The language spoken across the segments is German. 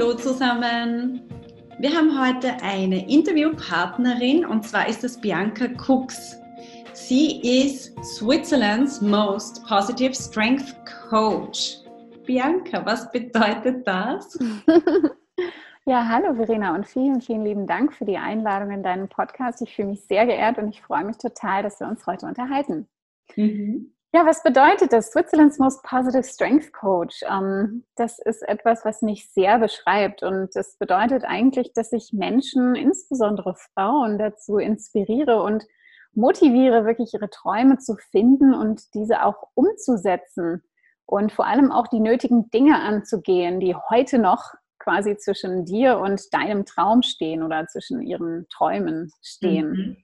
Hallo zusammen! Wir haben heute eine Interviewpartnerin und zwar ist es Bianca Cooks. Sie ist Switzerlands Most Positive Strength Coach. Bianca, was bedeutet das? Ja, hallo Verena und vielen, vielen lieben Dank für die Einladung in deinen Podcast. Ich fühle mich sehr geehrt und ich freue mich total, dass wir uns heute unterhalten. Mhm. Ja, was bedeutet das? Switzerland's Most Positive Strength Coach. Ähm, das ist etwas, was mich sehr beschreibt. Und das bedeutet eigentlich, dass ich Menschen, insbesondere Frauen, dazu inspiriere und motiviere, wirklich ihre Träume zu finden und diese auch umzusetzen. Und vor allem auch die nötigen Dinge anzugehen, die heute noch quasi zwischen dir und deinem Traum stehen oder zwischen ihren Träumen stehen. Mhm.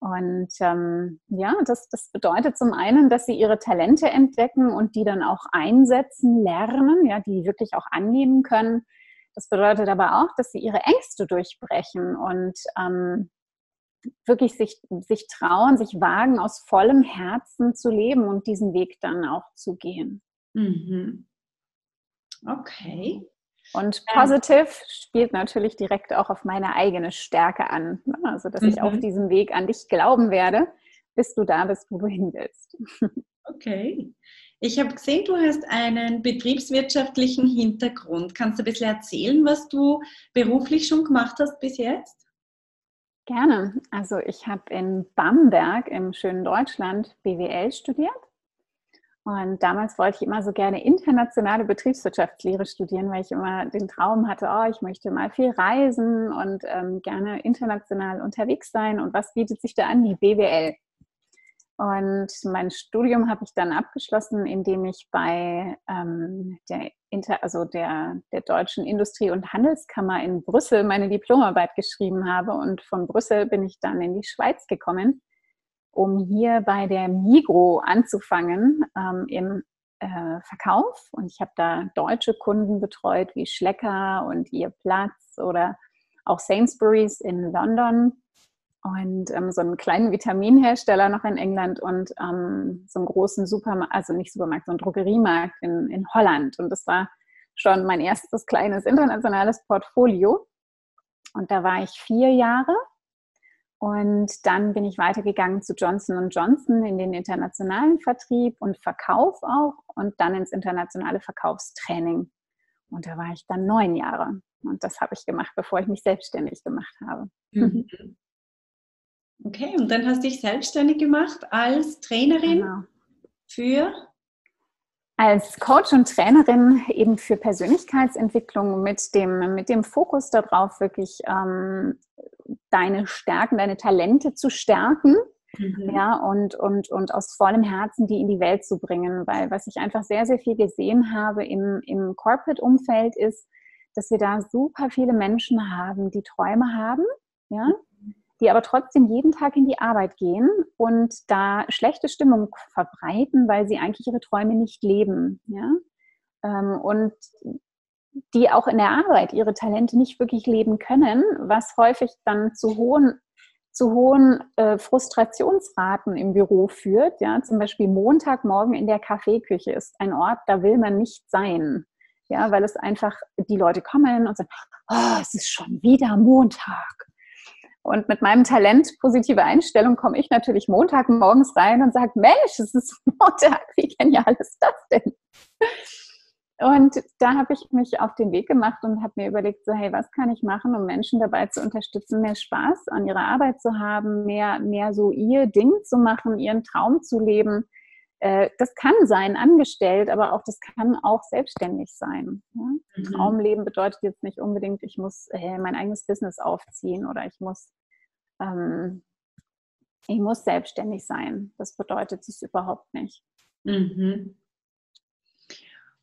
Und ähm, ja, das, das bedeutet zum einen, dass sie ihre Talente entdecken und die dann auch einsetzen, lernen, ja, die wirklich auch annehmen können. Das bedeutet aber auch, dass sie ihre Ängste durchbrechen und ähm, wirklich sich, sich trauen, sich wagen, aus vollem Herzen zu leben und diesen Weg dann auch zu gehen. Mhm. Okay. Und positive spielt natürlich direkt auch auf meine eigene Stärke an. Ne? Also, dass mhm. ich auf mhm. diesem Weg an dich glauben werde, bis du da bist, wo du hin willst. Okay. Ich habe gesehen, du hast einen betriebswirtschaftlichen Hintergrund. Kannst du ein bisschen erzählen, was du beruflich schon gemacht hast bis jetzt? Gerne. Also ich habe in Bamberg im schönen Deutschland BWL studiert und damals wollte ich immer so gerne internationale Betriebswirtschaftslehre studieren, weil ich immer den Traum hatte, oh, ich möchte mal viel reisen und ähm, gerne international unterwegs sein. Und was bietet sich da an? Die BWL. Und mein Studium habe ich dann abgeschlossen, indem ich bei ähm, der, Inter also der, der Deutschen Industrie- und Handelskammer in Brüssel meine Diplomarbeit geschrieben habe. Und von Brüssel bin ich dann in die Schweiz gekommen um hier bei der Migro anzufangen ähm, im äh, Verkauf. Und ich habe da deutsche Kunden betreut, wie Schlecker und ihr Platz oder auch Sainsbury's in London und ähm, so einen kleinen Vitaminhersteller noch in England und ähm, so einen großen Supermarkt, also nicht Supermarkt, so einen Drogeriemarkt in, in Holland. Und das war schon mein erstes kleines internationales Portfolio. Und da war ich vier Jahre und dann bin ich weitergegangen zu Johnson Johnson in den internationalen Vertrieb und Verkauf auch und dann ins internationale Verkaufstraining. Und da war ich dann neun Jahre. Und das habe ich gemacht, bevor ich mich selbstständig gemacht habe. Mhm. Okay, und dann hast du dich selbstständig gemacht als Trainerin genau. für? Als Coach und Trainerin eben für Persönlichkeitsentwicklung mit dem, mit dem Fokus darauf, wirklich ähm, deine Stärken, deine Talente zu stärken. Mhm. Ja, und, und, und aus vollem Herzen die in die Welt zu bringen. Weil was ich einfach sehr, sehr viel gesehen habe im, im Corporate-Umfeld ist, dass wir da super viele Menschen haben, die Träume haben, ja, die aber trotzdem jeden Tag in die Arbeit gehen und da schlechte Stimmung verbreiten, weil sie eigentlich ihre Träume nicht leben, ja. Ähm, und die auch in der Arbeit ihre Talente nicht wirklich leben können, was häufig dann zu hohen zu hohen äh, Frustrationsraten im Büro führt. Ja, zum Beispiel Montagmorgen in der Kaffeeküche ist ein Ort, da will man nicht sein. Ja, weil es einfach die Leute kommen und sagen, oh, es ist schon wieder Montag. Und mit meinem Talent positive Einstellung komme ich natürlich Montagmorgens rein und sage, Mensch, es ist Montag, wie genial ist das denn? Und da habe ich mich auf den Weg gemacht und habe mir überlegt, so, hey, was kann ich machen, um Menschen dabei zu unterstützen, mehr Spaß an ihrer Arbeit zu haben, mehr, mehr so ihr Ding zu machen, ihren Traum zu leben. Äh, das kann sein, angestellt, aber auch das kann auch selbstständig sein. Mhm. Traumleben bedeutet jetzt nicht unbedingt, ich muss äh, mein eigenes Business aufziehen oder ich muss ähm, ich muss selbstständig sein. Das bedeutet es überhaupt nicht. Mhm.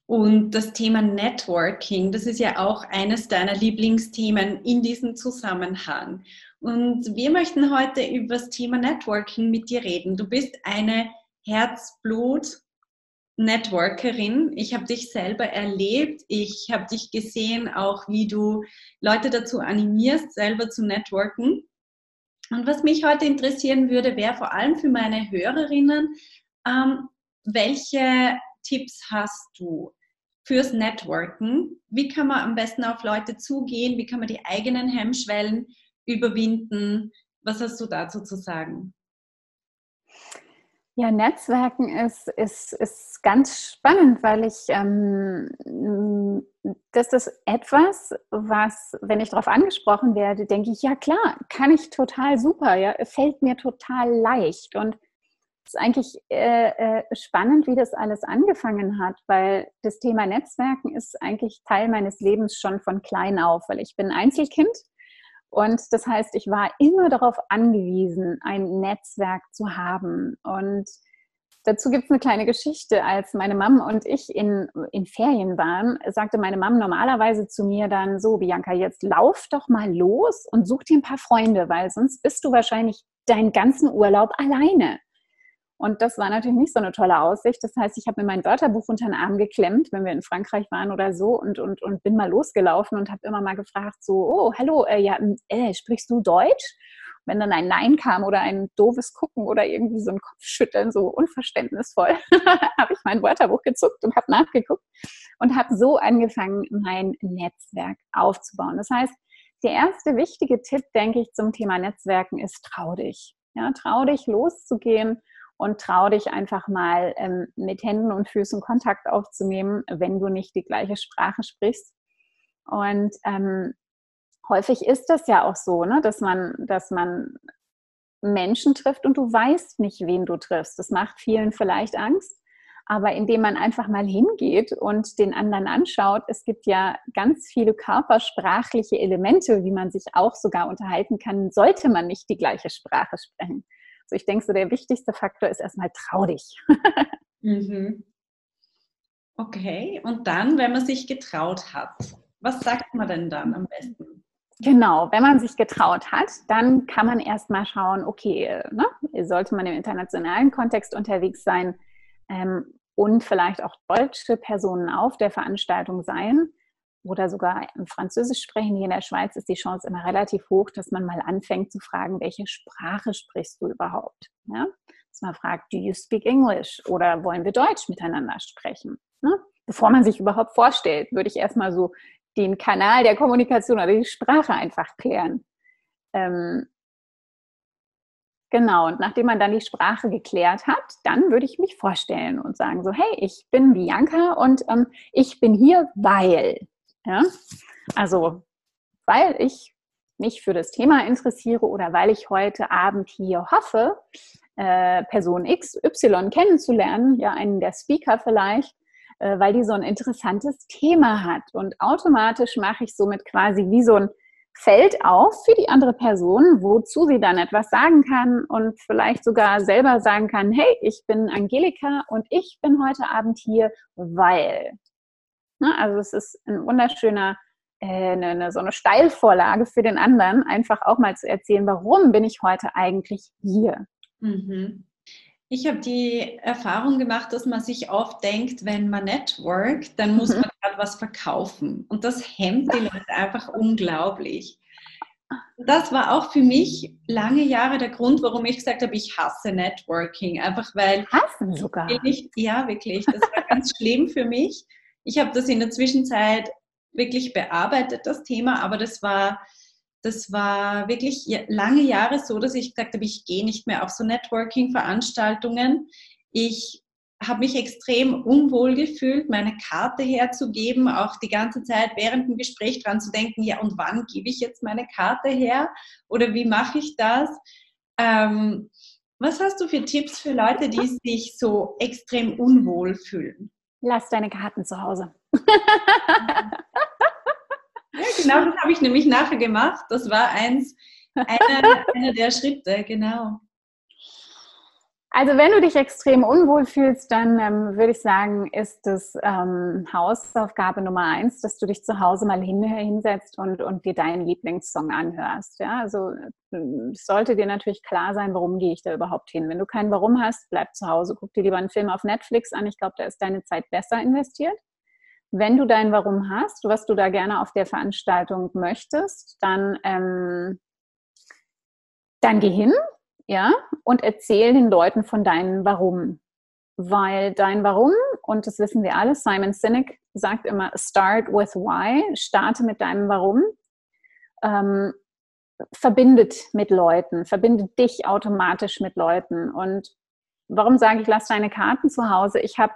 Und das Thema Networking, das ist ja auch eines deiner Lieblingsthemen in diesem Zusammenhang. Und wir möchten heute über das Thema Networking mit dir reden. Du bist eine Herzblut-Networkerin. Ich habe dich selber erlebt. Ich habe dich gesehen, auch wie du Leute dazu animierst, selber zu networken. Und was mich heute interessieren würde, wäre vor allem für meine Hörerinnen, ähm, welche Tipps hast du fürs Networken? Wie kann man am besten auf Leute zugehen? Wie kann man die eigenen Hemmschwellen überwinden? Was hast du dazu zu sagen? Ja, Netzwerken ist, ist, ist ganz spannend, weil ich, ähm, das ist etwas, was, wenn ich darauf angesprochen werde, denke ich, ja klar, kann ich total super, ja, fällt mir total leicht. Und es ist eigentlich äh, äh, spannend, wie das alles angefangen hat, weil das Thema Netzwerken ist eigentlich Teil meines Lebens schon von klein auf, weil ich bin Einzelkind und das heißt, ich war immer darauf angewiesen, ein Netzwerk zu haben. Und dazu gibt es eine kleine Geschichte. Als meine Mom und ich in, in Ferien waren, sagte meine Mom normalerweise zu mir dann so, Bianca, jetzt lauf doch mal los und such dir ein paar Freunde, weil sonst bist du wahrscheinlich deinen ganzen Urlaub alleine. Und das war natürlich nicht so eine tolle Aussicht. Das heißt, ich habe mir mein Wörterbuch unter den Arm geklemmt, wenn wir in Frankreich waren oder so, und, und, und bin mal losgelaufen und habe immer mal gefragt, so, oh, hallo, äh, ja, äh, sprichst du Deutsch? Wenn dann ein Nein kam oder ein doofes Gucken oder irgendwie so ein Kopfschütteln, so unverständnisvoll, habe ich mein Wörterbuch gezuckt und habe nachgeguckt und habe so angefangen, mein Netzwerk aufzubauen. Das heißt, der erste wichtige Tipp, denke ich, zum Thema Netzwerken ist, trau dich. Ja, trau dich loszugehen und trau dich einfach mal ähm, mit Händen und Füßen Kontakt aufzunehmen, wenn du nicht die gleiche Sprache sprichst. Und ähm, häufig ist das ja auch so, ne, dass man, dass man Menschen trifft und du weißt nicht, wen du triffst. Das macht vielen vielleicht Angst. Aber indem man einfach mal hingeht und den anderen anschaut, es gibt ja ganz viele körpersprachliche Elemente, wie man sich auch sogar unterhalten kann, sollte man nicht die gleiche Sprache sprechen. So, ich denke, so der wichtigste Faktor ist erstmal trau dich. mhm. Okay, und dann, wenn man sich getraut hat, was sagt man denn dann am besten? Genau, wenn man sich getraut hat, dann kann man erstmal schauen, okay, ne, sollte man im internationalen Kontext unterwegs sein ähm, und vielleicht auch deutsche Personen auf der Veranstaltung sein oder sogar im Französisch sprechen. Hier in der Schweiz ist die Chance immer relativ hoch, dass man mal anfängt zu fragen, welche Sprache sprichst du überhaupt? Ja? Dass man fragt, do you speak English? Oder wollen wir Deutsch miteinander sprechen? Ne? Bevor man sich überhaupt vorstellt, würde ich erstmal so den Kanal der Kommunikation oder die Sprache einfach klären. Ähm, Genau, und nachdem man dann die Sprache geklärt hat, dann würde ich mich vorstellen und sagen so, hey, ich bin Bianca und ähm, ich bin hier, weil. Ja? Also, weil ich mich für das Thema interessiere oder weil ich heute Abend hier hoffe, äh, Person X, Y kennenzulernen, ja, einen der Speaker vielleicht, äh, weil die so ein interessantes Thema hat. Und automatisch mache ich somit quasi wie so ein Feld auf für die andere Person, wozu sie dann etwas sagen kann und vielleicht sogar selber sagen kann, hey, ich bin Angelika und ich bin heute Abend hier, weil. Ne? Also es ist ein wunderschöner, äh, eine, eine, so eine Steilvorlage für den anderen, einfach auch mal zu erzählen, warum bin ich heute eigentlich hier. Mhm. Ich habe die Erfahrung gemacht, dass man sich oft denkt, wenn man networkt, dann muss mhm. man gerade was verkaufen. Und das hemmt die Leute einfach unglaublich. Das war auch für mich lange Jahre der Grund, warum ich gesagt habe, ich hasse Networking. Einfach weil. Hassen sogar. Ich, ja, wirklich. Das war ganz schlimm für mich. Ich habe das in der Zwischenzeit wirklich bearbeitet, das Thema, aber das war, das war wirklich lange Jahre so, dass ich gesagt habe, ich gehe nicht mehr auf so Networking-Veranstaltungen. Ich habe mich extrem unwohl gefühlt, meine Karte herzugeben, auch die ganze Zeit während dem Gespräch dran zu denken, ja, und wann gebe ich jetzt meine Karte her oder wie mache ich das? Ähm, was hast du für Tipps für Leute, die sich so extrem unwohl fühlen? Lass deine Karten zu Hause. ja, genau, das habe ich nämlich nachher gemacht. Das war eins, einer, einer der Schritte, genau. Also wenn du dich extrem unwohl fühlst, dann ähm, würde ich sagen, ist das ähm, Hausaufgabe Nummer eins, dass du dich zu Hause mal hin, hinsetzt und, und dir deinen Lieblingssong anhörst. Ja, also es sollte dir natürlich klar sein, warum gehe ich da überhaupt hin. Wenn du kein Warum hast, bleib zu Hause. Guck dir lieber einen Film auf Netflix an. Ich glaube, da ist deine Zeit besser investiert. Wenn du dein Warum hast, was du da gerne auf der Veranstaltung möchtest, dann, ähm, dann geh hin, ja, und erzähl den Leuten von deinem Warum. Weil dein Warum, und das wissen wir alle, Simon Sinek sagt immer, start with why, starte mit deinem Warum, ähm, verbindet mit Leuten, verbindet dich automatisch mit Leuten. Und warum sage ich, lass deine Karten zu Hause? Ich habe,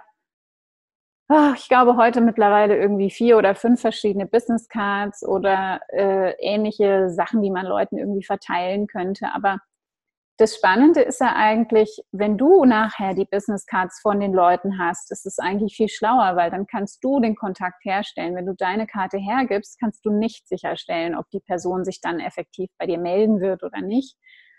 ich glaube, heute mittlerweile irgendwie vier oder fünf verschiedene Business Cards oder äh, ähnliche Sachen, die man Leuten irgendwie verteilen könnte. Aber das Spannende ist ja eigentlich, wenn du nachher die Business Cards von den Leuten hast, ist es eigentlich viel schlauer, weil dann kannst du den Kontakt herstellen. Wenn du deine Karte hergibst, kannst du nicht sicherstellen, ob die Person sich dann effektiv bei dir melden wird oder nicht.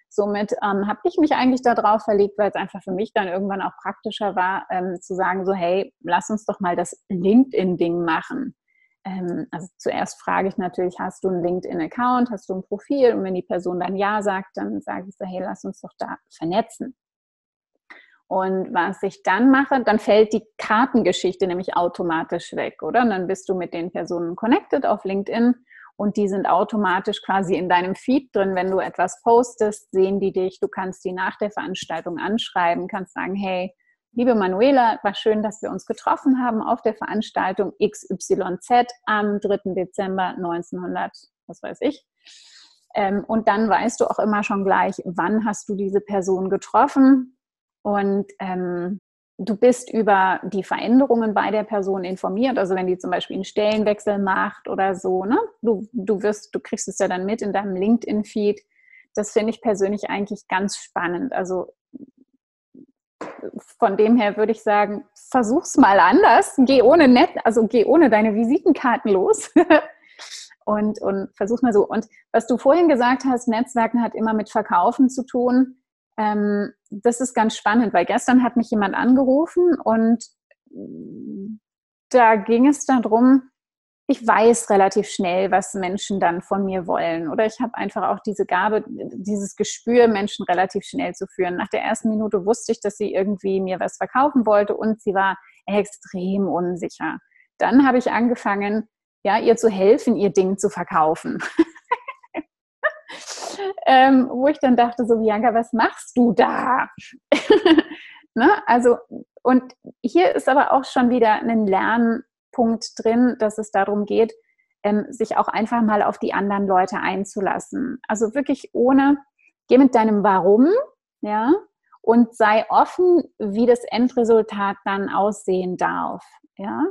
Somit ähm, habe ich mich eigentlich darauf verlegt, weil es einfach für mich dann irgendwann auch praktischer war, ähm, zu sagen, so hey, lass uns doch mal das LinkedIn-Ding machen ähm, also zuerst frage ich natürlich, hast du einen LinkedIn-Account, hast du ein Profil? Und wenn die Person dann Ja sagt, dann sage ich so, hey, lass uns doch da vernetzen. Und was ich dann mache, dann fällt die Kartengeschichte nämlich automatisch weg, oder? Und dann bist du mit den Personen connected auf LinkedIn und die sind automatisch quasi in deinem Feed drin. Wenn du etwas postest, sehen die dich. Du kannst die nach der Veranstaltung anschreiben, kannst sagen, hey, Liebe Manuela, war schön, dass wir uns getroffen haben auf der Veranstaltung XYZ am 3. Dezember 1900, was weiß ich. Ähm, und dann weißt du auch immer schon gleich, wann hast du diese Person getroffen und ähm, du bist über die Veränderungen bei der Person informiert. Also wenn die zum Beispiel einen Stellenwechsel macht oder so, ne? Du, du wirst, du kriegst es ja dann mit in deinem LinkedIn-Feed. Das finde ich persönlich eigentlich ganz spannend. Also von dem her würde ich sagen, versuch's mal anders. Geh ohne Net, also geh ohne deine Visitenkarten los. und, und versuch mal so. Und was du vorhin gesagt hast, Netzwerken hat immer mit Verkaufen zu tun. Ähm, das ist ganz spannend, weil gestern hat mich jemand angerufen und da ging es darum, ich weiß relativ schnell, was Menschen dann von mir wollen. Oder ich habe einfach auch diese Gabe, dieses Gespür, Menschen relativ schnell zu führen. Nach der ersten Minute wusste ich, dass sie irgendwie mir was verkaufen wollte und sie war extrem unsicher. Dann habe ich angefangen, ja, ihr zu helfen, ihr Ding zu verkaufen. ähm, wo ich dann dachte, so, Bianca, was machst du da? ne? Also, und hier ist aber auch schon wieder ein Lernen Punkt drin, dass es darum geht, ähm, sich auch einfach mal auf die anderen Leute einzulassen. Also wirklich ohne, geh mit deinem Warum, ja, und sei offen, wie das Endresultat dann aussehen darf, ja.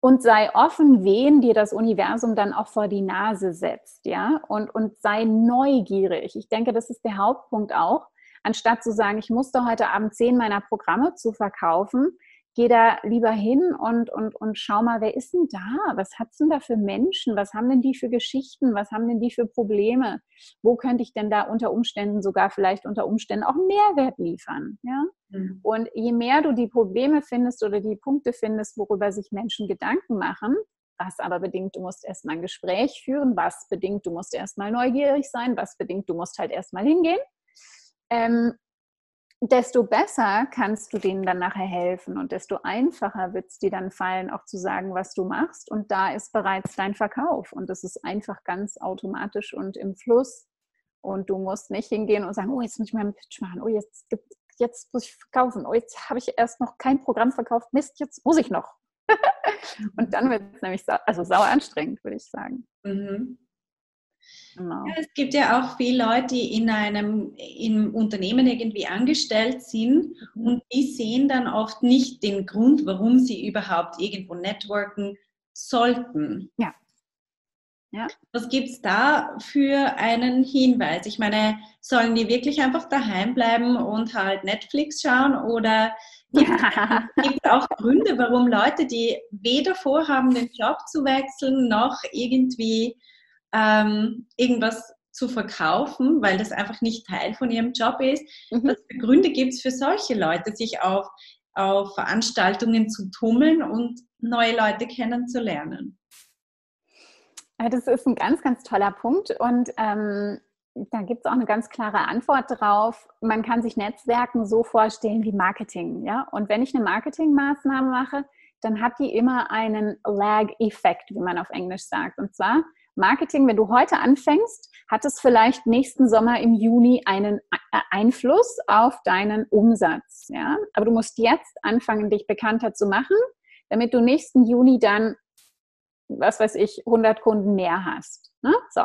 Und sei offen, wen dir das Universum dann auch vor die Nase setzt, ja. Und, und sei neugierig. Ich denke, das ist der Hauptpunkt auch. Anstatt zu sagen, ich musste heute Abend zehn meiner Programme zu verkaufen, geh da lieber hin und, und, und schau mal, wer ist denn da? Was hat's denn da für Menschen? Was haben denn die für Geschichten? Was haben denn die für Probleme? Wo könnte ich denn da unter Umständen sogar vielleicht unter Umständen auch Mehrwert liefern? Ja? Mhm. Und je mehr du die Probleme findest oder die Punkte findest, worüber sich Menschen Gedanken machen, was aber bedingt, du musst erstmal ein Gespräch führen, was bedingt, du musst erstmal neugierig sein, was bedingt, du musst halt erstmal hingehen. Ähm, desto besser kannst du denen dann nachher helfen und desto einfacher wird es dir dann fallen, auch zu sagen, was du machst. Und da ist bereits dein Verkauf und das ist einfach ganz automatisch und im Fluss. Und du musst nicht hingehen und sagen, oh, jetzt muss ich mal einen Pitch machen, oh, jetzt, jetzt muss ich verkaufen, oh, jetzt habe ich erst noch kein Programm verkauft, Mist, jetzt muss ich noch. und dann wird es nämlich also sauer anstrengend, würde ich sagen. Mhm. Genau. Ja, es gibt ja auch viele Leute, die in einem im Unternehmen irgendwie angestellt sind mhm. und die sehen dann oft nicht den Grund, warum sie überhaupt irgendwo networken sollten. Ja. Ja. Was gibt es da für einen Hinweis? Ich meine, sollen die wirklich einfach daheim bleiben und halt Netflix schauen oder gibt es auch Gründe, warum Leute, die weder vorhaben, den Job zu wechseln, noch irgendwie ähm, irgendwas zu verkaufen, weil das einfach nicht Teil von ihrem Job ist. Mhm. Was für Gründe gibt es für solche Leute, sich auf, auf Veranstaltungen zu tummeln und neue Leute kennenzulernen? Das ist ein ganz, ganz toller Punkt und ähm, da gibt es auch eine ganz klare Antwort drauf. Man kann sich Netzwerken so vorstellen wie Marketing. Ja? Und wenn ich eine Marketingmaßnahme mache, dann hat die immer einen Lag-Effekt, wie man auf Englisch sagt. Und zwar Marketing, wenn du heute anfängst, hat es vielleicht nächsten Sommer im Juni einen Einfluss auf deinen Umsatz. Ja? Aber du musst jetzt anfangen, dich bekannter zu machen, damit du nächsten Juni dann was weiß ich, 100 Kunden mehr hast. Ne? So.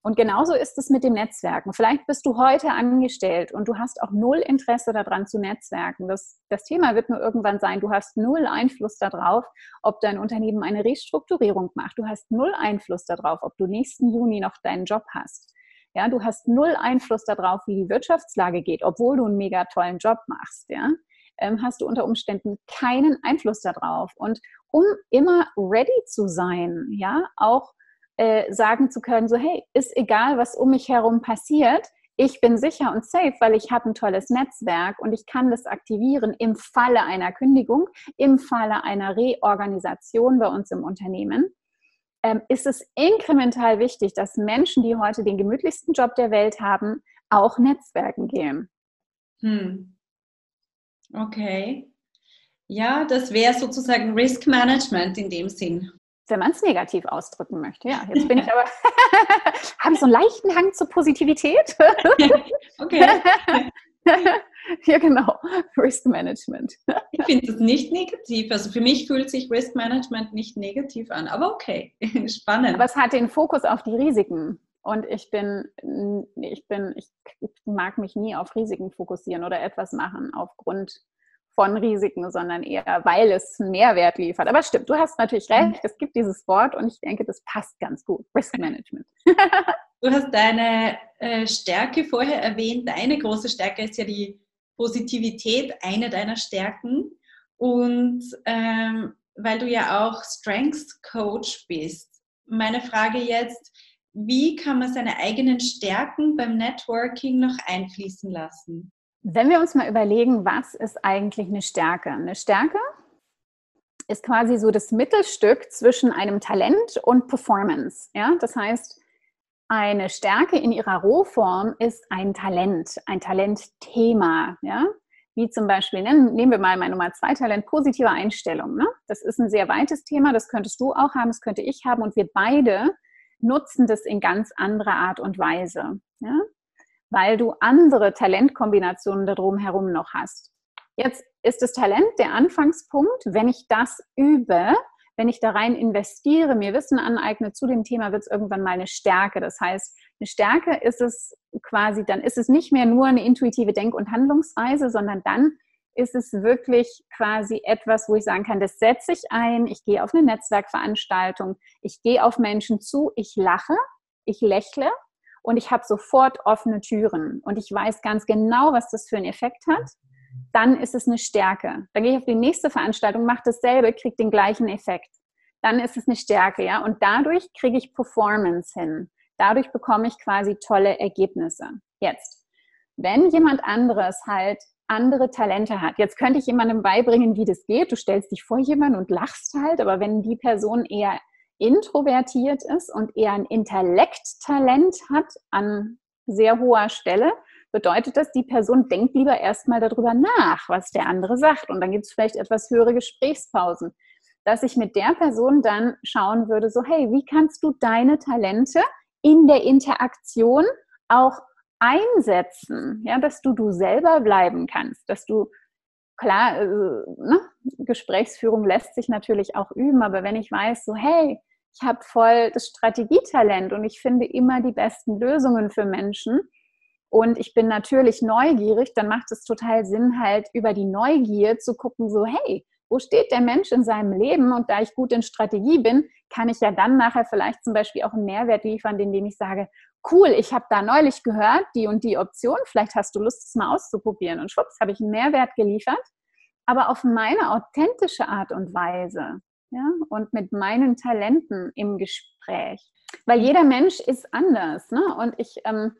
Und genauso ist es mit den Netzwerken. Vielleicht bist du heute angestellt und du hast auch null Interesse daran zu netzwerken. Das, das Thema wird nur irgendwann sein, du hast null Einfluss darauf, ob dein Unternehmen eine Restrukturierung macht. Du hast null Einfluss darauf, ob du nächsten Juni noch deinen Job hast. Ja, du hast null Einfluss darauf, wie die Wirtschaftslage geht, obwohl du einen mega tollen Job machst. Ja, ähm, hast du unter Umständen keinen Einfluss darauf. Und um immer ready zu sein, ja, auch äh, sagen zu können, so hey, ist egal, was um mich herum passiert, ich bin sicher und safe, weil ich habe ein tolles Netzwerk und ich kann das aktivieren im Falle einer Kündigung, im Falle einer Reorganisation bei uns im Unternehmen. Ähm, ist es inkremental wichtig, dass Menschen, die heute den gemütlichsten Job der Welt haben, auch Netzwerken gehen. Hm. Okay. Ja, das wäre sozusagen Risk Management in dem Sinn. Wenn man es negativ ausdrücken möchte, ja. Jetzt bin ich aber, habe ich so einen leichten Hang zur Positivität. okay. ja, genau. Risk Management. ich finde das nicht negativ. Also für mich fühlt sich Risk Management nicht negativ an, aber okay. Spannend. Aber es hat den Fokus auf die Risiken. Und ich bin, ich bin, ich mag mich nie auf Risiken fokussieren oder etwas machen aufgrund von Risiken, sondern eher, weil es Mehrwert liefert. Aber stimmt, du hast natürlich recht, mhm. es gibt dieses Wort und ich denke, das passt ganz gut. Risk Management. du hast deine äh, Stärke vorher erwähnt. Deine große Stärke ist ja die Positivität, eine deiner Stärken. Und ähm, weil du ja auch Strengths Coach bist, meine Frage jetzt, wie kann man seine eigenen Stärken beim Networking noch einfließen lassen? Wenn wir uns mal überlegen, was ist eigentlich eine Stärke? Eine Stärke ist quasi so das Mittelstück zwischen einem Talent und Performance. Ja? Das heißt, eine Stärke in ihrer Rohform ist ein Talent, ein Talentthema. Ja? Wie zum Beispiel, nehmen wir mal mein Nummer zwei Talent, positive Einstellung. Ne? Das ist ein sehr weites Thema, das könntest du auch haben, das könnte ich haben und wir beide nutzen das in ganz anderer Art und Weise. Ja? Weil du andere Talentkombinationen darum herum noch hast. Jetzt ist das Talent der Anfangspunkt. Wenn ich das übe, wenn ich da rein investiere, mir Wissen aneigne zu dem Thema, wird es irgendwann mal eine Stärke. Das heißt, eine Stärke ist es quasi, dann ist es nicht mehr nur eine intuitive Denk- und Handlungsweise, sondern dann ist es wirklich quasi etwas, wo ich sagen kann, das setze ich ein, ich gehe auf eine Netzwerkveranstaltung, ich gehe auf Menschen zu, ich lache, ich lächle und ich habe sofort offene Türen und ich weiß ganz genau, was das für einen Effekt hat, dann ist es eine Stärke. Dann gehe ich auf die nächste Veranstaltung, mache dasselbe, kriege den gleichen Effekt. Dann ist es eine Stärke, ja. Und dadurch kriege ich Performance hin. Dadurch bekomme ich quasi tolle Ergebnisse. Jetzt, wenn jemand anderes halt andere Talente hat. Jetzt könnte ich jemandem beibringen, wie das geht. Du stellst dich vor jemanden und lachst halt, aber wenn die Person eher introvertiert ist und eher ein Intellekttalent hat an sehr hoher Stelle, bedeutet das, die Person denkt lieber erstmal darüber nach, was der andere sagt. Und dann gibt es vielleicht etwas höhere Gesprächspausen. Dass ich mit der Person dann schauen würde, so, hey, wie kannst du deine Talente in der Interaktion auch einsetzen, ja, dass du du selber bleiben kannst, dass du klar, äh, ne, Gesprächsführung lässt sich natürlich auch üben, aber wenn ich weiß, so, hey, ich habe voll das Strategietalent und ich finde immer die besten Lösungen für Menschen. Und ich bin natürlich neugierig, dann macht es total Sinn, halt über die Neugier zu gucken, so, hey, wo steht der Mensch in seinem Leben? Und da ich gut in Strategie bin, kann ich ja dann nachher vielleicht zum Beispiel auch einen Mehrwert liefern, indem ich sage, cool, ich habe da neulich gehört, die und die Option, vielleicht hast du Lust, es mal auszuprobieren. Und schwupps, habe ich einen Mehrwert geliefert, aber auf meine authentische Art und Weise ja, und mit meinen Talenten im Gespräch. Weil jeder Mensch ist anders. Ne? Und ich, ähm,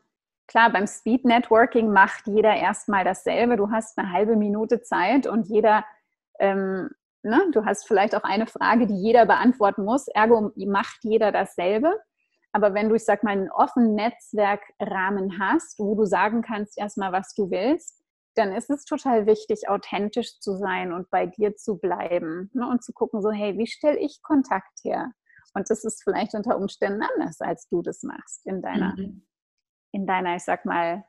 klar, beim Speed Networking macht jeder erstmal dasselbe. Du hast eine halbe Minute Zeit und jeder, ähm, ne, du hast vielleicht auch eine Frage, die jeder beantworten muss. Ergo macht jeder dasselbe. Aber wenn du, ich sag mal, einen offenen Netzwerkrahmen hast, wo du sagen kannst erstmal, was du willst, dann ist es total wichtig, authentisch zu sein und bei dir zu bleiben ne? und zu gucken, so, hey, wie stelle ich Kontakt her? Und das ist vielleicht unter Umständen anders, als du das machst in deiner, mhm. in deiner, ich sag mal,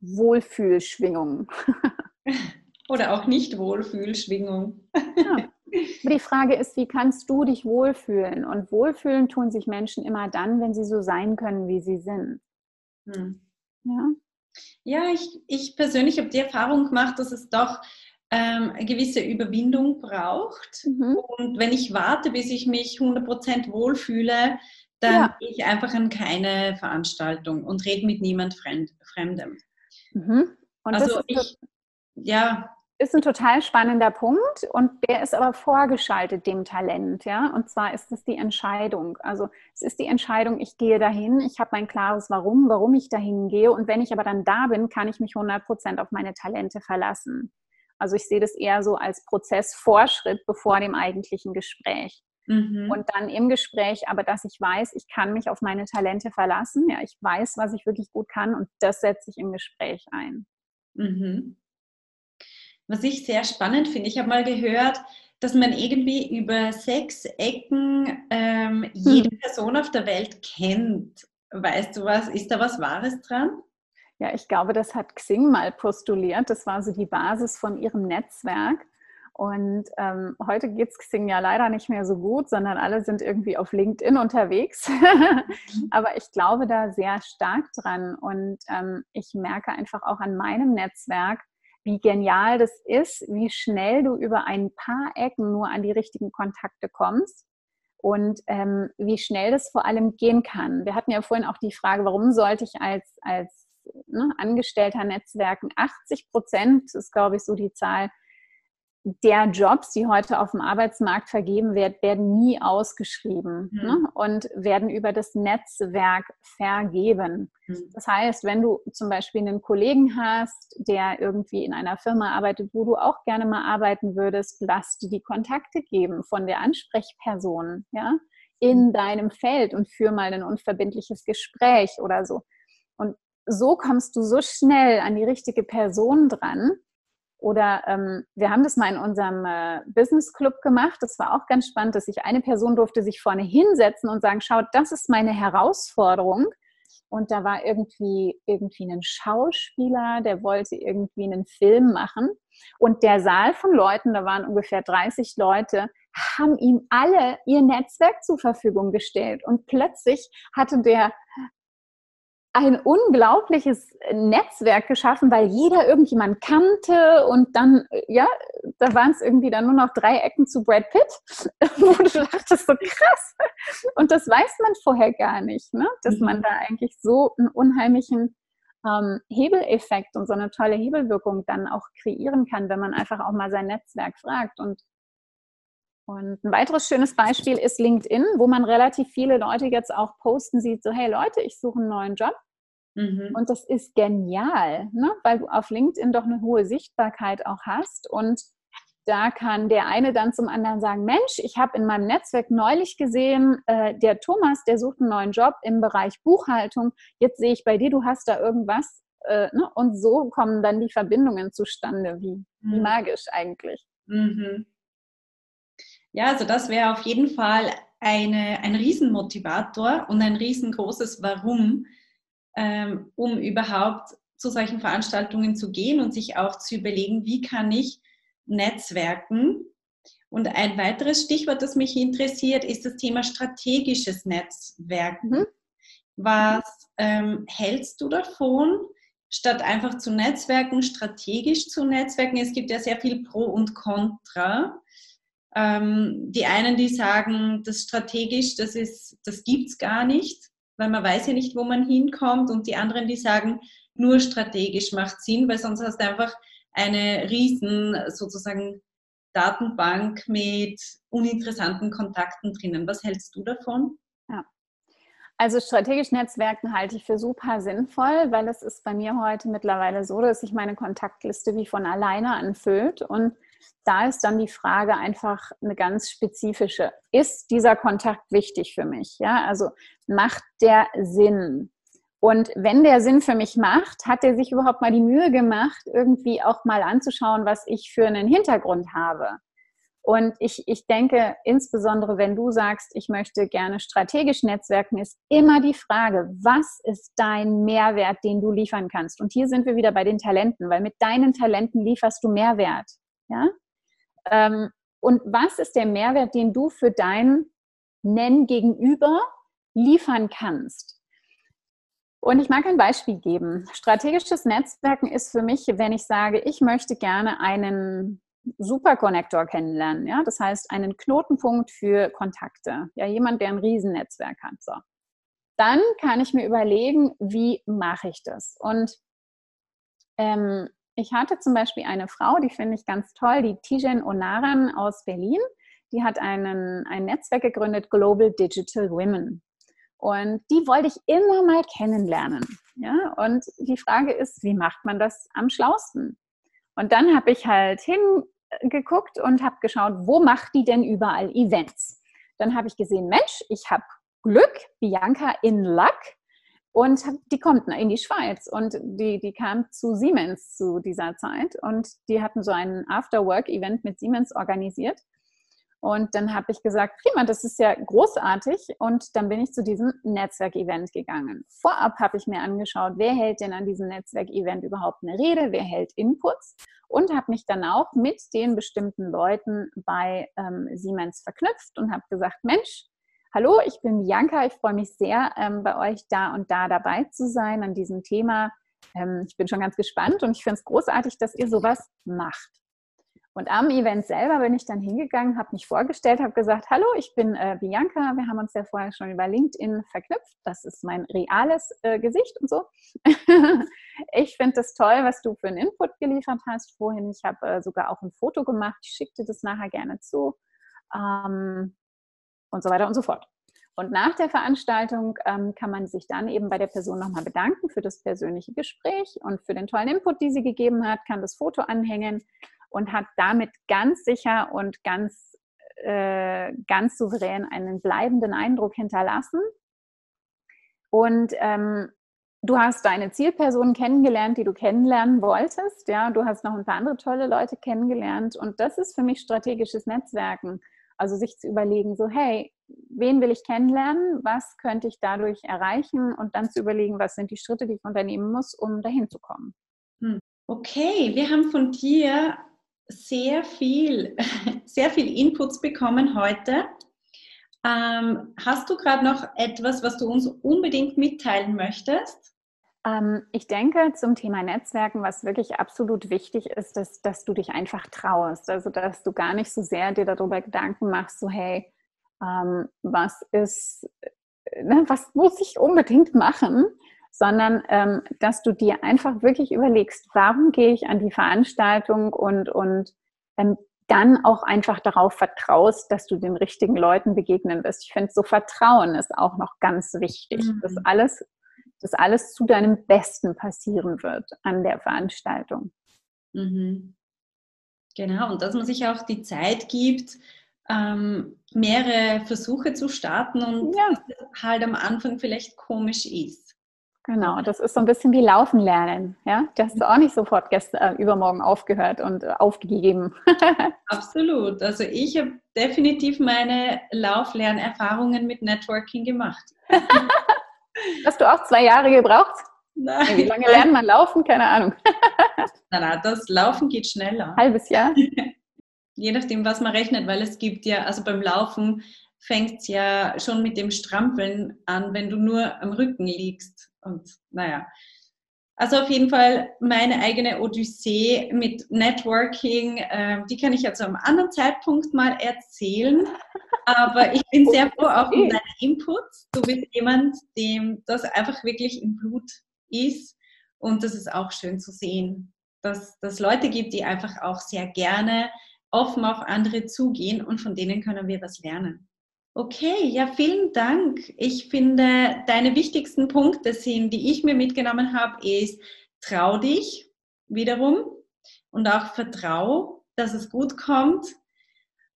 Wohlfühlschwingung. Oder auch nicht Wohlfühlschwingung. Ja. Die Frage ist, wie kannst du dich wohlfühlen? Und wohlfühlen tun sich Menschen immer dann, wenn sie so sein können, wie sie sind. Hm. Ja, ja ich, ich persönlich habe die Erfahrung gemacht, dass es doch ähm, eine gewisse Überwindung braucht. Mhm. Und wenn ich warte, bis ich mich 100% wohlfühle, dann ja. gehe ich einfach an keine Veranstaltung und rede mit niemand Fremd, Fremdem. Mhm. also ich, ja, ist ein total spannender Punkt und der ist aber vorgeschaltet dem Talent, ja. Und zwar ist es die Entscheidung. Also es ist die Entscheidung, ich gehe dahin, ich habe mein klares Warum, warum ich dahin gehe. Und wenn ich aber dann da bin, kann ich mich 100 Prozent auf meine Talente verlassen. Also ich sehe das eher so als Prozessvorschritt bevor dem eigentlichen Gespräch. Mhm. Und dann im Gespräch, aber dass ich weiß, ich kann mich auf meine Talente verlassen. Ja, ich weiß, was ich wirklich gut kann und das setze ich im Gespräch ein. Mhm. Was ich sehr spannend finde, ich habe mal gehört, dass man irgendwie über sechs Ecken ähm, jede hm. Person auf der Welt kennt. Weißt du was? Ist da was Wahres dran? Ja, ich glaube, das hat Xing mal postuliert. Das war so die Basis von ihrem Netzwerk. Und ähm, heute geht es Xing ja leider nicht mehr so gut, sondern alle sind irgendwie auf LinkedIn unterwegs. Mhm. Aber ich glaube da sehr stark dran. Und ähm, ich merke einfach auch an meinem Netzwerk, wie genial das ist, wie schnell du über ein paar Ecken nur an die richtigen Kontakte kommst und ähm, wie schnell das vor allem gehen kann. Wir hatten ja vorhin auch die Frage, warum sollte ich als, als ne, Angestellter Netzwerken 80 Prozent, ist glaube ich so die Zahl, der Jobs, die heute auf dem Arbeitsmarkt vergeben werden, werden nie ausgeschrieben mhm. ne? und werden über das Netzwerk vergeben. Mhm. Das heißt, wenn du zum Beispiel einen Kollegen hast, der irgendwie in einer Firma arbeitet, wo du auch gerne mal arbeiten würdest, lass dir die Kontakte geben von der Ansprechperson ja, in mhm. deinem Feld und führ mal ein unverbindliches Gespräch oder so. Und so kommst du so schnell an die richtige Person dran oder ähm, wir haben das mal in unserem äh, Business Club gemacht. Das war auch ganz spannend, dass sich eine Person durfte sich vorne hinsetzen und sagen, schaut, das ist meine Herausforderung. Und da war irgendwie, irgendwie ein Schauspieler, der wollte irgendwie einen Film machen. Und der Saal von Leuten, da waren ungefähr 30 Leute, haben ihm alle ihr Netzwerk zur Verfügung gestellt. Und plötzlich hatte der ein unglaubliches Netzwerk geschaffen, weil jeder irgendjemand kannte und dann, ja, da waren es irgendwie dann nur noch drei Ecken zu Brad Pitt, wo du dachtest, so krass. Und das weiß man vorher gar nicht, ne? dass man da eigentlich so einen unheimlichen ähm, Hebeleffekt und so eine tolle Hebelwirkung dann auch kreieren kann, wenn man einfach auch mal sein Netzwerk fragt. Und und ein weiteres schönes Beispiel ist LinkedIn, wo man relativ viele Leute jetzt auch posten sieht, so hey Leute, ich suche einen neuen Job. Mhm. Und das ist genial, ne? weil du auf LinkedIn doch eine hohe Sichtbarkeit auch hast. Und da kann der eine dann zum anderen sagen, Mensch, ich habe in meinem Netzwerk neulich gesehen, äh, der Thomas, der sucht einen neuen Job im Bereich Buchhaltung. Jetzt sehe ich bei dir, du hast da irgendwas. Äh, ne? Und so kommen dann die Verbindungen zustande, wie, mhm. wie magisch eigentlich. Mhm. Ja, also das wäre auf jeden Fall eine, ein Riesenmotivator und ein riesengroßes Warum, ähm, um überhaupt zu solchen Veranstaltungen zu gehen und sich auch zu überlegen, wie kann ich Netzwerken. Und ein weiteres Stichwort, das mich interessiert, ist das Thema strategisches Netzwerken. Mhm. Was ähm, hältst du davon, statt einfach zu Netzwerken, strategisch zu Netzwerken? Es gibt ja sehr viel Pro und Contra. Ähm, die einen, die sagen, das strategisch, das ist, das gibt's gar nicht, weil man weiß ja nicht, wo man hinkommt. Und die anderen, die sagen, nur strategisch macht Sinn, weil sonst hast du einfach eine riesen sozusagen Datenbank mit uninteressanten Kontakten drinnen. Was hältst du davon? Ja, Also strategisch Netzwerken halte ich für super sinnvoll, weil es ist bei mir heute mittlerweile so, dass sich meine Kontaktliste wie von alleine anfüllt. Und da ist dann die Frage einfach eine ganz spezifische. Ist dieser Kontakt wichtig für mich? Ja, also macht der Sinn? Und wenn der Sinn für mich macht, hat er sich überhaupt mal die Mühe gemacht, irgendwie auch mal anzuschauen, was ich für einen Hintergrund habe. Und ich, ich denke, insbesondere wenn du sagst, ich möchte gerne strategisch netzwerken, ist immer die Frage, was ist dein Mehrwert, den du liefern kannst? Und hier sind wir wieder bei den Talenten, weil mit deinen Talenten lieferst du Mehrwert. Ja? Ähm, und was ist der Mehrwert, den du für dein Nenn gegenüber liefern kannst? Und ich mag ein Beispiel geben. Strategisches Netzwerken ist für mich, wenn ich sage, ich möchte gerne einen Superkonnektor kennenlernen. Ja? Das heißt, einen Knotenpunkt für Kontakte. Ja, jemand, der ein Riesennetzwerk hat. So. Dann kann ich mir überlegen, wie mache ich das? Und ähm, ich hatte zum Beispiel eine Frau, die finde ich ganz toll, die Tijen Onaran aus Berlin. Die hat einen, ein Netzwerk gegründet, Global Digital Women. Und die wollte ich immer mal kennenlernen. Ja? Und die Frage ist, wie macht man das am schlausten? Und dann habe ich halt hin, geguckt und habe geschaut, wo macht die denn überall Events? Dann habe ich gesehen, Mensch, ich habe Glück, Bianca in Luck. Und die kommt in die Schweiz und die, die kam zu Siemens zu dieser Zeit und die hatten so ein After-Work-Event mit Siemens organisiert. Und dann habe ich gesagt, prima, das ist ja großartig. Und dann bin ich zu diesem Netzwerkevent gegangen. Vorab habe ich mir angeschaut, wer hält denn an diesem Netzwerkevent überhaupt eine Rede, wer hält Inputs und habe mich dann auch mit den bestimmten Leuten bei ähm, Siemens verknüpft und habe gesagt, Mensch, hallo, ich bin Bianca, ich freue mich sehr, ähm, bei euch da und da dabei zu sein an diesem Thema. Ähm, ich bin schon ganz gespannt und ich finde es großartig, dass ihr sowas macht. Und am Event selber bin ich dann hingegangen, habe mich vorgestellt, habe gesagt, hallo, ich bin äh, Bianca, wir haben uns ja vorher schon über LinkedIn verknüpft, das ist mein reales äh, Gesicht und so. ich finde das toll, was du für einen Input geliefert hast vorhin. Ich habe äh, sogar auch ein Foto gemacht, ich schicke dir das nachher gerne zu ähm, und so weiter und so fort. Und nach der Veranstaltung ähm, kann man sich dann eben bei der Person nochmal bedanken für das persönliche Gespräch und für den tollen Input, die sie gegeben hat, kann das Foto anhängen und hat damit ganz sicher und ganz, äh, ganz souverän einen bleibenden Eindruck hinterlassen. Und ähm, du hast deine Zielperson kennengelernt, die du kennenlernen wolltest. Ja, du hast noch ein paar andere tolle Leute kennengelernt. Und das ist für mich strategisches Netzwerken. Also sich zu überlegen, so, hey, wen will ich kennenlernen? Was könnte ich dadurch erreichen? Und dann zu überlegen, was sind die Schritte, die ich unternehmen muss, um dahin zu kommen. Hm. Okay, wir haben von dir sehr viel, sehr viel Inputs bekommen heute. Ähm, hast du gerade noch etwas, was du uns unbedingt mitteilen möchtest? Ähm, ich denke zum Thema Netzwerken, was wirklich absolut wichtig ist, ist, dass du dich einfach traust. Also, dass du gar nicht so sehr dir darüber Gedanken machst, so, hey, ähm, was ist, äh, ne, was muss ich unbedingt machen? sondern ähm, dass du dir einfach wirklich überlegst, warum gehe ich an die Veranstaltung und, und ähm, dann auch einfach darauf vertraust, dass du den richtigen Leuten begegnen wirst. Ich finde, so Vertrauen ist auch noch ganz wichtig, mhm. dass alles, dass alles zu deinem Besten passieren wird an der Veranstaltung. Mhm. Genau, und dass man sich auch die Zeit gibt, ähm, mehrere Versuche zu starten und ja. halt am Anfang vielleicht komisch ist. Genau, das ist so ein bisschen wie Laufen lernen. Ja, das hast du auch nicht sofort gestern, äh, übermorgen aufgehört und äh, aufgegeben. Absolut. Also ich habe definitiv meine Lauflernerfahrungen mit Networking gemacht. hast du auch zwei Jahre gebraucht? Nein. Wie lange lernt man laufen? Keine Ahnung. nein, nein, das Laufen geht schneller. Halbes Jahr? Je nachdem, was man rechnet, weil es gibt ja, also beim Laufen fängt es ja schon mit dem Strampeln an, wenn du nur am Rücken liegst. Und naja, also auf jeden Fall meine eigene Odyssee mit Networking, äh, die kann ich ja zu einem anderen Zeitpunkt mal erzählen. Aber ich bin sehr froh auch um deine Inputs. Du bist jemand, dem das einfach wirklich im Blut ist. Und das ist auch schön zu sehen, dass es Leute gibt, die einfach auch sehr gerne offen auf andere zugehen und von denen können wir was lernen. Okay, ja, vielen Dank. Ich finde, deine wichtigsten Punkte sind, die ich mir mitgenommen habe, ist, trau dich wiederum und auch vertrau, dass es gut kommt.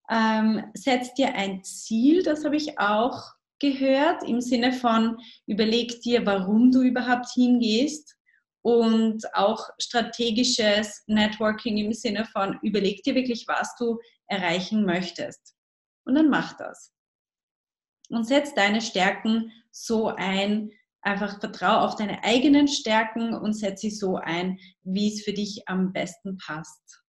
Ähm, setz dir ein Ziel, das habe ich auch gehört, im Sinne von, überleg dir, warum du überhaupt hingehst und auch strategisches Networking im Sinne von, überleg dir wirklich, was du erreichen möchtest. Und dann mach das und setz deine Stärken so ein. Einfach vertrau auf deine eigenen Stärken und setz sie so ein, wie es für dich am besten passt.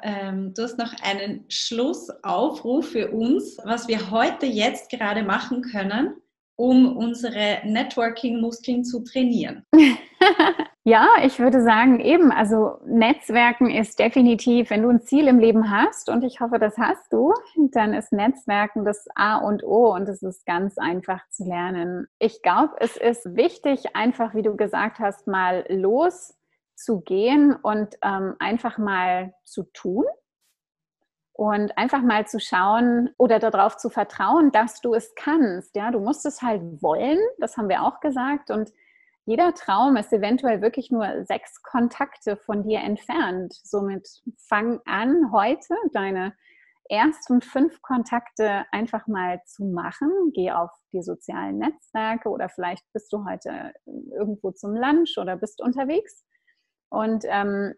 Ähm, du hast noch einen Schlussaufruf für uns, was wir heute jetzt gerade machen können, um unsere Networking-Muskeln zu trainieren. Ja, ich würde sagen, eben, also Netzwerken ist definitiv, wenn du ein Ziel im Leben hast, und ich hoffe, das hast du, dann ist Netzwerken das A und O und es ist ganz einfach zu lernen. Ich glaube, es ist wichtig, einfach, wie du gesagt hast, mal loszugehen und ähm, einfach mal zu tun und einfach mal zu schauen oder darauf zu vertrauen, dass du es kannst. Ja, du musst es halt wollen, das haben wir auch gesagt und jeder Traum ist eventuell wirklich nur sechs Kontakte von dir entfernt. Somit fang an, heute deine ersten fünf Kontakte einfach mal zu machen. Geh auf die sozialen Netzwerke oder vielleicht bist du heute irgendwo zum Lunch oder bist unterwegs. Und ähm,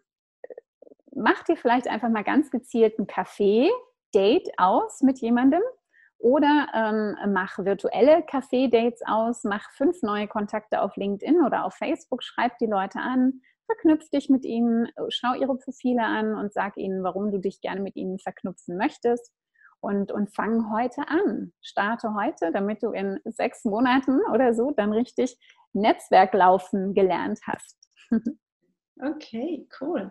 mach dir vielleicht einfach mal ganz gezielt ein Kaffee-Date aus mit jemandem oder ähm, mach virtuelle Café-Dates aus, mach fünf neue Kontakte auf LinkedIn oder auf Facebook, schreib die Leute an, verknüpf dich mit ihnen, schau ihre Profile an und sag ihnen, warum du dich gerne mit ihnen verknüpfen möchtest. Und, und fang heute an. Starte heute, damit du in sechs Monaten oder so dann richtig Netzwerklaufen gelernt hast. okay, cool.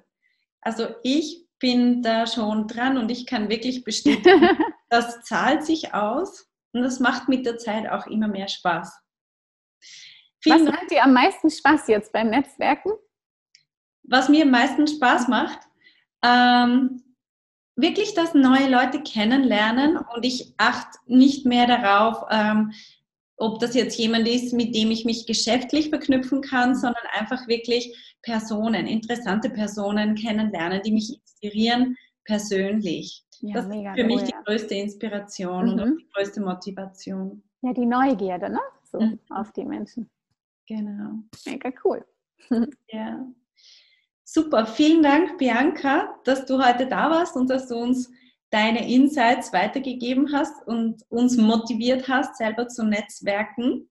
Also ich bin da schon dran und ich kann wirklich bestätigen, das zahlt sich aus und das macht mit der Zeit auch immer mehr Spaß. Vielen Was macht dir am meisten Spaß jetzt beim Netzwerken? Was mir am meisten Spaß macht, ähm, wirklich, dass neue Leute kennenlernen und ich achte nicht mehr darauf, ähm, ob das jetzt jemand ist, mit dem ich mich geschäftlich verknüpfen kann, sondern einfach wirklich Personen, interessante Personen kennenlernen, die mich inspirieren persönlich. Ja, das ist für mich die größte Inspiration mhm. und auch die größte Motivation. Ja, die Neugierde, ne? So mhm. auf die Menschen. Genau. Mega cool. ja. Super, vielen Dank, Bianca, dass du heute da warst und dass du uns deine Insights weitergegeben hast und uns motiviert hast, selber zu netzwerken.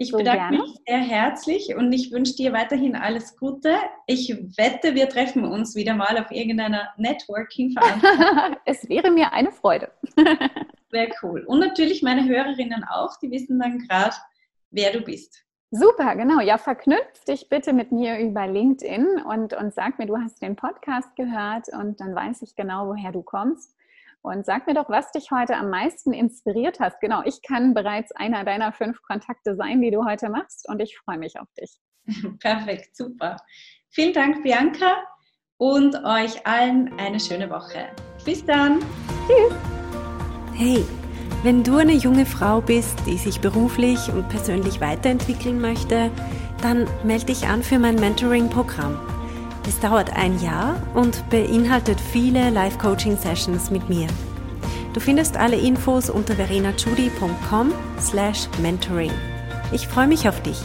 Ich so bedanke gerne. mich sehr herzlich und ich wünsche dir weiterhin alles Gute. Ich wette, wir treffen uns wieder mal auf irgendeiner Networking-Veranstaltung. es wäre mir eine Freude. Sehr cool. Und natürlich meine Hörerinnen auch, die wissen dann gerade, wer du bist. Super, genau. Ja, verknüpf dich bitte mit mir über LinkedIn und, und sag mir, du hast den Podcast gehört und dann weiß ich genau, woher du kommst. Und sag mir doch, was dich heute am meisten inspiriert hast. Genau, ich kann bereits einer deiner fünf Kontakte sein, die du heute machst und ich freue mich auf dich. Perfekt, super. Vielen Dank, Bianca, und euch allen eine schöne Woche. Bis dann. Tschüss. Hey, wenn du eine junge Frau bist, die sich beruflich und persönlich weiterentwickeln möchte, dann melde dich an für mein Mentoring-Programm. Es dauert ein Jahr und beinhaltet viele Live-Coaching-Sessions mit mir. Du findest alle Infos unter verenachudi.com slash mentoring. Ich freue mich auf dich.